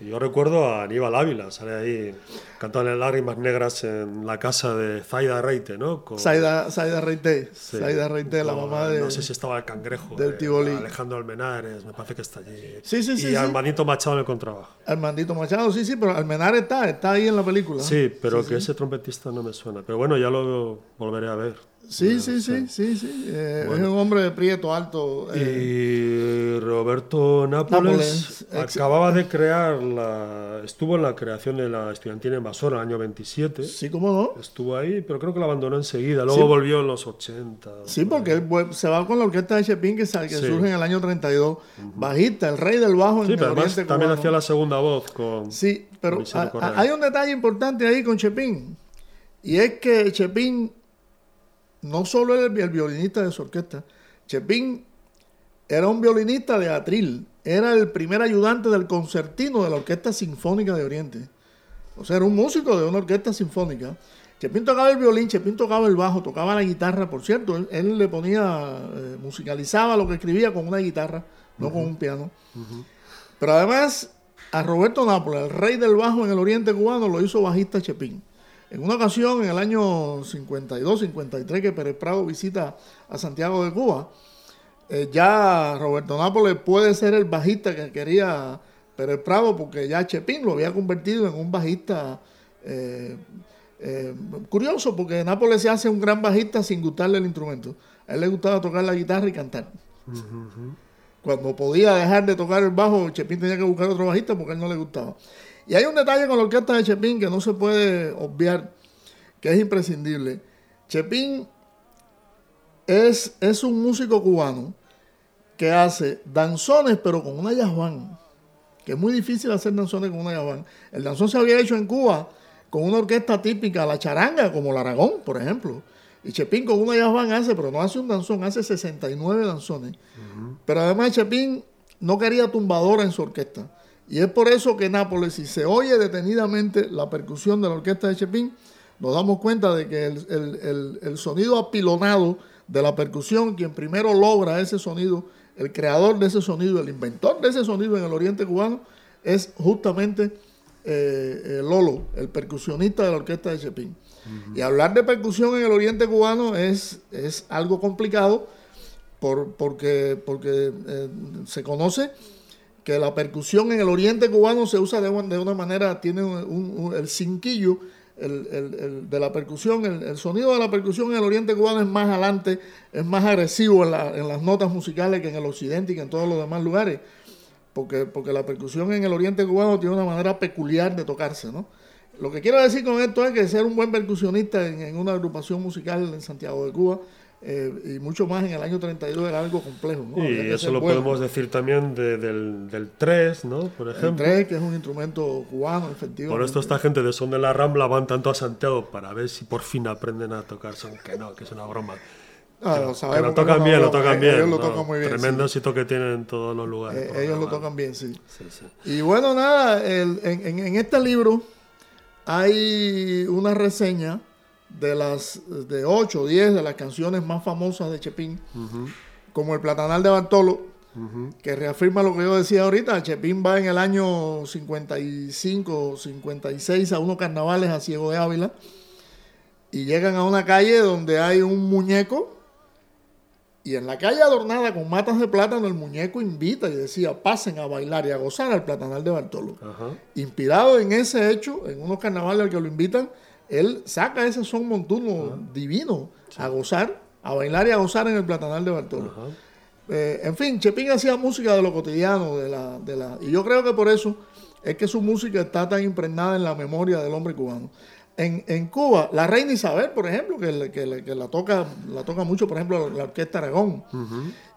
Yo recuerdo a Aníbal Ávila, sale ahí cantando lágrimas negras en la casa de Zaida Reite, ¿no? Con- Zaida, Zaida Reité, Sí. Zaida Reité, la mamá de... No sé si estaba el cangrejo. del de. Alejandro Almenares, me parece que está allí. Sí, sí, sí, Y sí. Armandito Machado en el contrabajo. Armandito Machado, sí, sí, pero Almenar está, está ahí en la película. Sí, pero que ese trompetista no me suena. Pero bueno, ya lo volveré a ver. Sí, sí, sí, sí, sí. Eh, Es un hombre de prieto, alto. eh, Y Roberto Nápoles, acababa de crear la. Estuvo en la creación de la estudiantina invasora en el año 27. sí, cómo no. Estuvo ahí, pero creo que la abandonó enseguida. Luego Sí. volvió en los 80. Sí, porque él se va con la orquesta de Chepín que, sal- que Sí. surge en el año 32. Bajista, el rey del bajo en Sí, el pero además oriente también hacía la segunda voz con. Sí, pero a- a- hay un detalle importante ahí con Chepín. Y es que Chepín no solo era el, el violinista de su orquesta. Chepín era un violinista de atril. Era el primer ayudante del concertino de la Orquesta Sinfónica de Oriente. O sea, era un músico de una orquesta sinfónica. Chepín tocaba el violín, Chepín tocaba el bajo, tocaba la guitarra, por cierto, él, él le ponía, eh, musicalizaba lo que escribía con una guitarra, no con un piano. Pero además, a Roberto Nápoles, el rey del bajo en el oriente cubano, lo hizo bajista Chepín. En una ocasión, en el año 52, 53, que Pérez Prado visita a Santiago de Cuba, eh, ya Roberto Nápoles puede ser el bajista que quería Pérez Prado, porque ya Chepín lo había convertido en un bajista eh, eh, curioso, porque Nápoles se hace un gran bajista sin gustarle el instrumento. A él le gustaba tocar la guitarra y cantar. Cuando podía dejar de tocar el bajo, Chepín tenía que buscar otro bajista porque a él no le gustaba. Y hay un detalle con la orquesta de Chepín que no se puede obviar, que es imprescindible. Chepín es, es un músico cubano que hace danzones, pero con una yajuán, que es muy difícil hacer danzones con una yajuán. El danzón se había hecho en Cuba con una orquesta típica, la charanga, como la Aragón, por ejemplo. Y Chepín con una yajuán hace, pero no hace un danzón, hace 69 danzones. Pero además Chepín no quería tumbadora en su orquesta. Y es por eso que Nápoles, si se oye detenidamente la percusión de la orquesta de Chepín, nos damos cuenta de que el, el- el- el sonido apilonado de la percusión, quien primero logra ese sonido, el creador de ese sonido, el inventor de ese sonido en el oriente cubano, es justamente eh, eh, Lolo, el percusionista de la orquesta de Chepín. Y hablar de percusión en el oriente cubano es, es algo complicado por- porque, porque eh, se conoce que la percusión en el oriente cubano se usa de, una- manera, tiene un, el cinquillo el, el- de la percusión, el, sonido de la percusión en el oriente cubano es más adelante, es más agresivo en, la- en las notas musicales que en el occidente y que en todos los demás lugares, porque, porque la percusión en el oriente cubano tiene una manera peculiar de tocarse, ¿no? Lo que quiero decir con esto es que ser un buen percusionista en una agrupación musical en Santiago de Cuba eh, y mucho más en el año 32 era algo complejo. ¿no? Y eso lo bueno. podemos decir también de- del, del 3, ¿no? Por El ejemplo. tres, que es un instrumento cubano, efectivamente. Por esto esta gente de Son de la Rambla van tanto a Santiago para ver si por fin aprenden a tocar son, que no, que es una broma. Ah, Que lo que lo tocan bien, lo tocan bien. ellos lo tocan muy bien, Tremendo sí. éxito que tienen en todos los lugares. Eh, ellos lo grabar. tocan bien, sí. Sí, sí. Y bueno, nada, el- en, en- en este libro hay una reseña de las de 8 o 10 de las canciones más famosas de Chepín, como el Platanal de Bartolo, que reafirma lo que yo decía ahorita. Chepín va en el año 55, 56 a unos carnavales a Ciego de Ávila y llegan a una calle donde hay un muñeco y en la calle adornada con matas de plátano, el muñeco invita y decía, pasen a bailar y a gozar al platanal de Bartolo. Inspirado en ese hecho, en unos carnavales al que lo invitan, él saca ese son montuno divino a gozar, a bailar y a gozar en el platanal de Bartolo. Eh, en fin, Chepín hacía música de lo cotidiano, de la, de la, y yo creo que por eso es que su música está tan impregnada en la memoria del hombre cubano. En, en Cuba, la reina Isabel, por ejemplo, que, le- que le- que la, toca, la toca mucho, por ejemplo, la orquesta Aragón,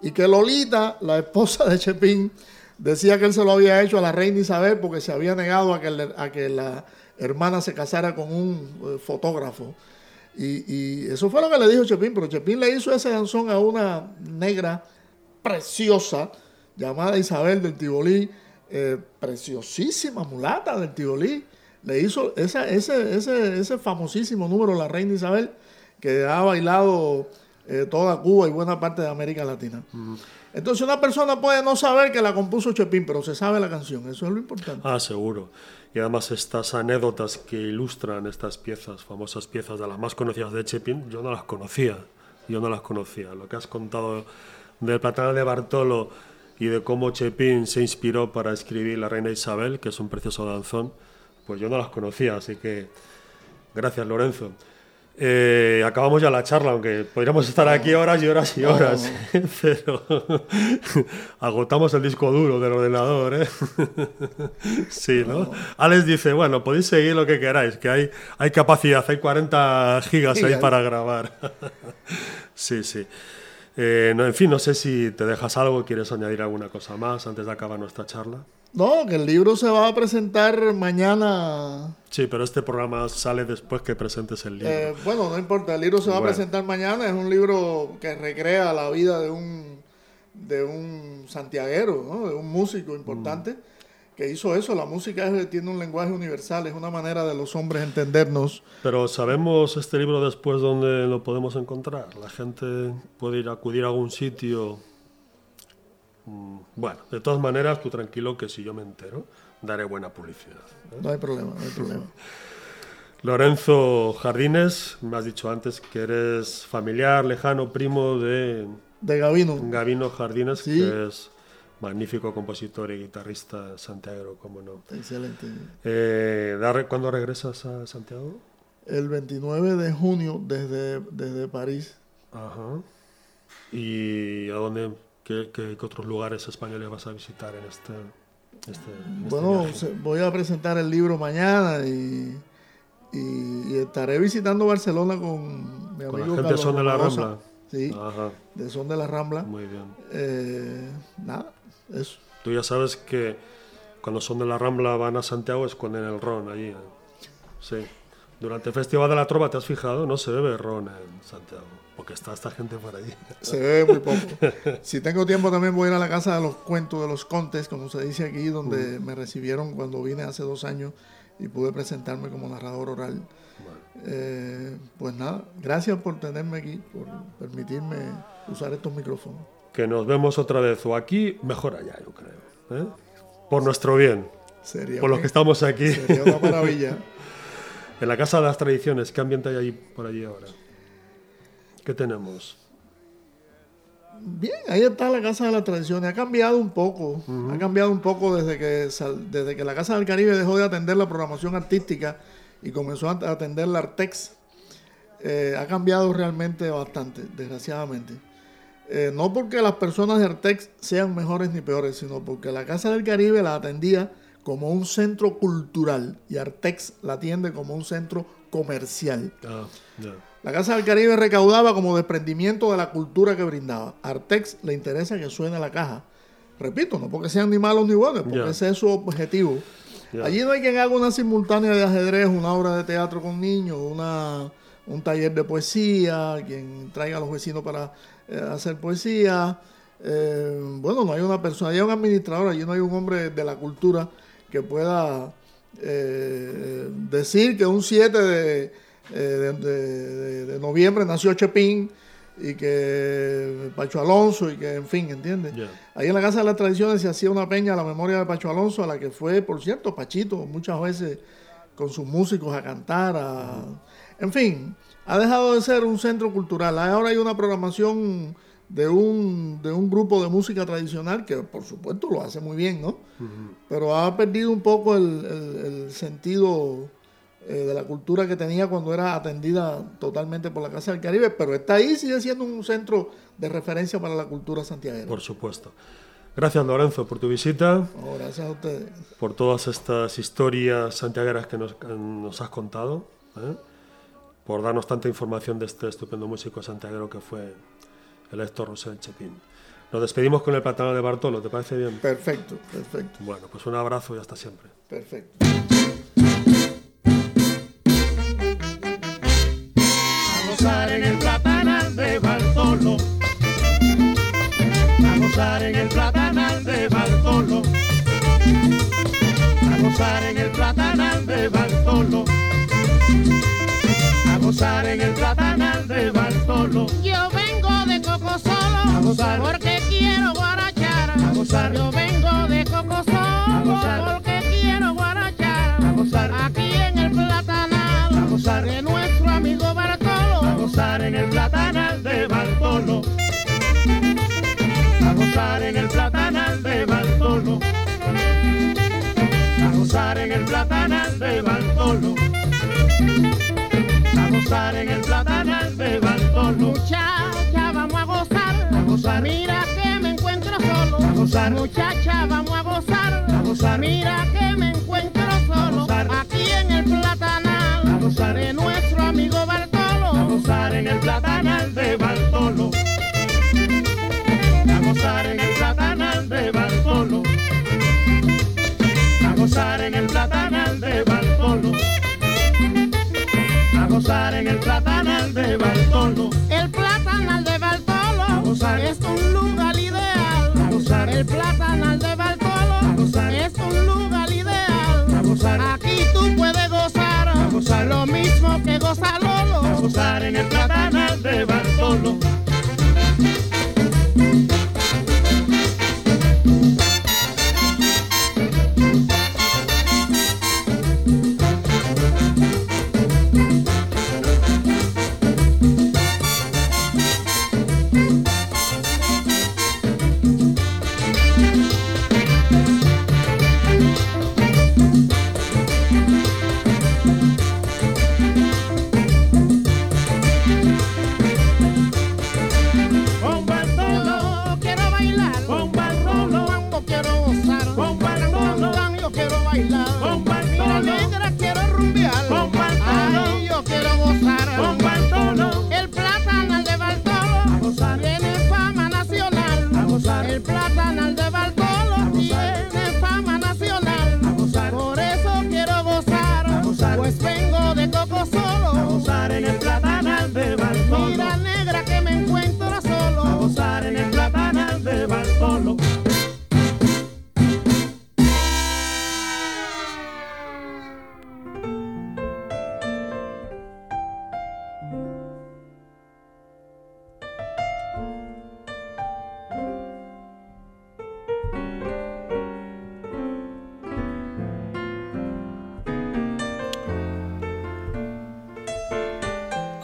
y que Lolita, la esposa de Chepín, decía que él se lo había hecho a la reina Isabel porque se había negado a que, a que la hermana se casara con un eh, fotógrafo. Y, y eso fue lo que le dijo Chepín, pero Chepín le hizo ese danzón a una negra preciosa llamada Isabel del Tibolí, eh, preciosísima mulata del Tibolí. Le hizo esa, ese, ese, ese famosísimo número, La Reina Isabel, que ha bailado eh, toda Cuba y buena parte de América Latina. Entonces una persona puede no saber que la compuso Chepín, pero se sabe la canción, eso es lo importante. Ah, seguro. Y además estas anécdotas que ilustran estas piezas, famosas piezas de las más conocidas de Chepin, yo no las conocía. Yo no las conocía. Lo que has contado del Platanal de Bartolo y de cómo Chepin se inspiró para escribir La Reina Isabel, que es un precioso danzón, pues yo no las conocía. Así que gracias, Lorenzo. Eh, acabamos ya la charla, aunque podríamos estar aquí horas y horas y horas, (laughs) pero (laughs) agotamos el disco duro del ordenador. ¿eh? (laughs) sí, ¿no? Alex dice, bueno, podéis seguir lo que queráis, que hay, hay capacidad, hay 40 gigas ahí para grabar. sí, sí. Eh, no, en fin, no sé si te dejas algo, quieres añadir alguna cosa más antes de acabar nuestra charla. No, que el libro se va a presentar mañana. Sí, pero este programa sale después que presentes el libro. Eh, bueno, no importa, el libro se va Bueno. a presentar mañana. Es un libro que recrea la vida de un, de un santiaguero, ¿no? de un músico importante, Mm. que hizo eso. La música es- tiene un lenguaje universal, es una manera de los hombres entendernos. Pero sabemos este libro después dónde lo podemos encontrar. La gente puede ir a acudir a algún sitio. Mm, Bueno, de todas maneras, tú tranquilo que si yo me entero, daré buena publicidad. ¿eh? No hay problema, no hay problema. (laughs) Lorenzo Jardines, me has dicho antes que eres familiar, lejano, primo de De Gavino. Gavino Jardines, Sí. que es magnífico compositor y guitarrista santiago, como no. Excelente. Eh, ¿da- ¿Cuándo regresas a Santiago? El 29 de junio desde, desde París. Ajá. ¿Y a dónde, qué, qué- qué otros lugares españoles vas a visitar en este, este, en este Bueno, viaje? voy a presentar el libro mañana y, y- y estaré visitando Barcelona con mi amigo Con la gente Carlos Son de la Romagosa. Rambla. Sí, Ajá, de Son de la Rambla. muy bien. Eh, nada, eso. Tú ya sabes que cuando son de la Rambla van a Santiago esconden el ron allí. ¿eh? Sí. Durante el Festival de la Trova, ¿te has fijado? No se bebe ron en Santiago, porque está esta gente por allí. (laughs) Se ve muy poco. Si tengo tiempo también voy a ir a la casa de los cuentos de los contes, como se dice aquí, donde me recibieron cuando vine hace dos años y pude presentarme como narrador oral. Eh, pues nada, gracias por tenerme aquí, por permitirme usar estos micrófonos. Que nos vemos otra vez o aquí, mejor allá, yo creo. ¿eh? Por nuestro bien, Sería, por los que estamos aquí. sería una maravilla. (laughs) En la Casa de las Tradiciones, ¿qué ambiente hay allí, por allí ahora? ¿Qué tenemos? Bien, ahí está la Casa de las Tradiciones. Ha cambiado un poco. Ha cambiado un poco desde que, sal- desde que la Casa del Caribe dejó de atender la programación artística y comenzó a a atender la Artex. Eh, ha cambiado realmente bastante, desgraciadamente. Eh, no porque las personas de Artex sean mejores ni peores, sino porque la Casa del Caribe la atendía como un centro cultural y Artex la atiende como un centro comercial. Ah. La Casa del Caribe recaudaba como desprendimiento de la cultura que brindaba. Artex le interesa que suene la caja. Repito, no porque sean ni malos ni buenos, porque ese es su objetivo. Allí no hay quien haga una simultánea de ajedrez, una obra de teatro con niños, una, un taller de poesía, quien traiga a los vecinos para eh, hacer poesía. Eh, bueno, no hay una persona, hay un administrador, allí no hay un hombre de la cultura que pueda eh, decir que un 7 de, eh, de- de- de- de noviembre nació Chepín y que Pacho Alonso y que, en fin, ¿entiendes? Ahí en la Casa de las Tradiciones se hacía una peña a la memoria de Pacho Alonso, a la que fue, por cierto, Pachito, muchas veces con sus músicos a cantar, a- en fin, ha dejado de ser un centro cultural. Ahora hay una programación de un, de un grupo de música tradicional que, por supuesto, lo hace muy bien, ¿no? Pero ha perdido un poco el, el- el sentido eh, de la cultura que tenía cuando era atendida totalmente por la Casa del Caribe, pero está ahí, sigue siendo un centro de referencia para la cultura santiaguera. Por supuesto. Gracias, Lorenzo, por tu visita, Oh, gracias a ustedes. por todas estas historias santiagueras que nos, que nos has contado, ¿eh? por darnos tanta información de este estupendo músico santiaguero que fue el Héctor Rosel Chepín. Nos despedimos con el Platano de Bartolo, ¿te parece bien? Perfecto, perfecto, Bueno, pues un abrazo y hasta siempre. perfecto. a gozar en el platanal de Bartolo. A gozar en el platanal de Bartolo. A gozar en el platanal de Bartolo. A gozar en el platanal de Bartolo. Yo gozar. porque quiero guarachar. A gozar. Yo vengo de Coco gozar. Solo porque quiero guarachar. A gozar. Aquí en el platanal A gozar. de nuestro amigo Bartolo. A gozar en el platanal de Bartolo. A gozar en el platanal de Bartolo. A gozar en el platanal de Bartolo. A gozar en el platanal de Bartolo. Gozar. Muchacha, vamos a gozar. A gozar. Mira que me encuentro solo. Aquí en el platanal A gozar. de nuestro amigo Bartolo. A gozar en el platanal de Bartolo. A gozar en el platanal de Bartolo. A gozar en el platanal de Bartolo. A gozar en el platanal de Bartolo. Platanal de Bartolo es un lugar ideal. Aquí tú puedes gozar, gozar lo mismo que goza Lolo. A gozar en el Platanal de Bartolo.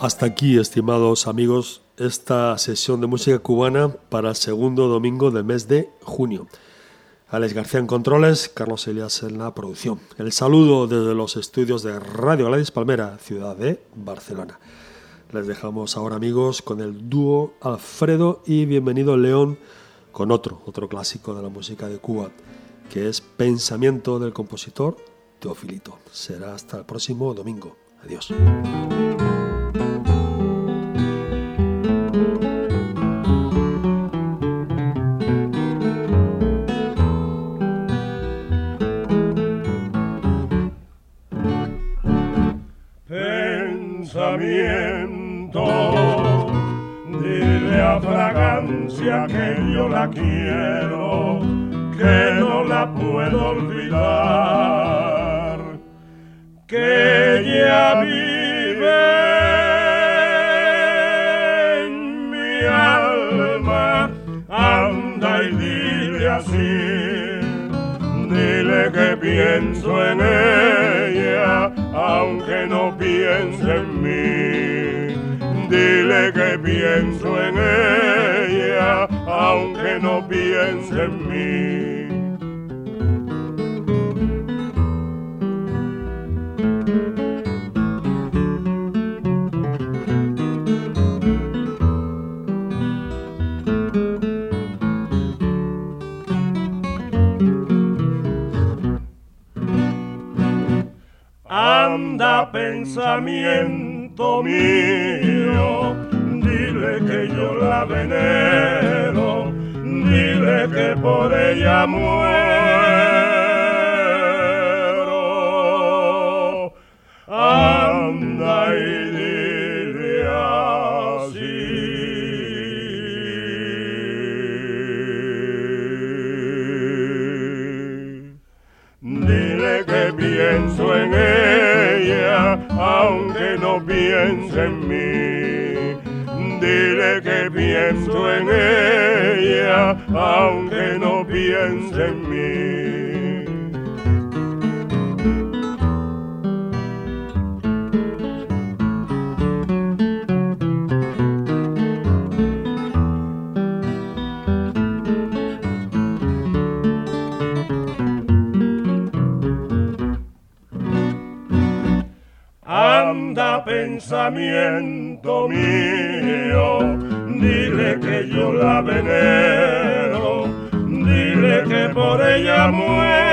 Hasta aquí, estimados amigos, esta sesión de música cubana para el segundo domingo del mes de junio. Alex García en controles, Carlos Elias en la producción. El saludo desde los estudios de Radio Gladys Palmera, ciudad de Barcelona. Les dejamos ahora, amigos, con el dúo Alfredo y Bienvenido León, con otro, otro clásico de la música de Cuba, que es Pensamiento del compositor Teofilito. Será hasta el próximo domingo. Adiós. Que yo la quiero, que no la puedo olvidar, que ella vive en mi alma, anda y dile así. Dile que pienso en ella, aunque no piense en mí. Que pienso en ella, aunque no piense en mí. Anda pensamiento mío, que yo la venero, dile que por ella muero. Pienso en ella, aunque no piense en mí. Anda pensamiento mío, la venero, dile que por ella muero.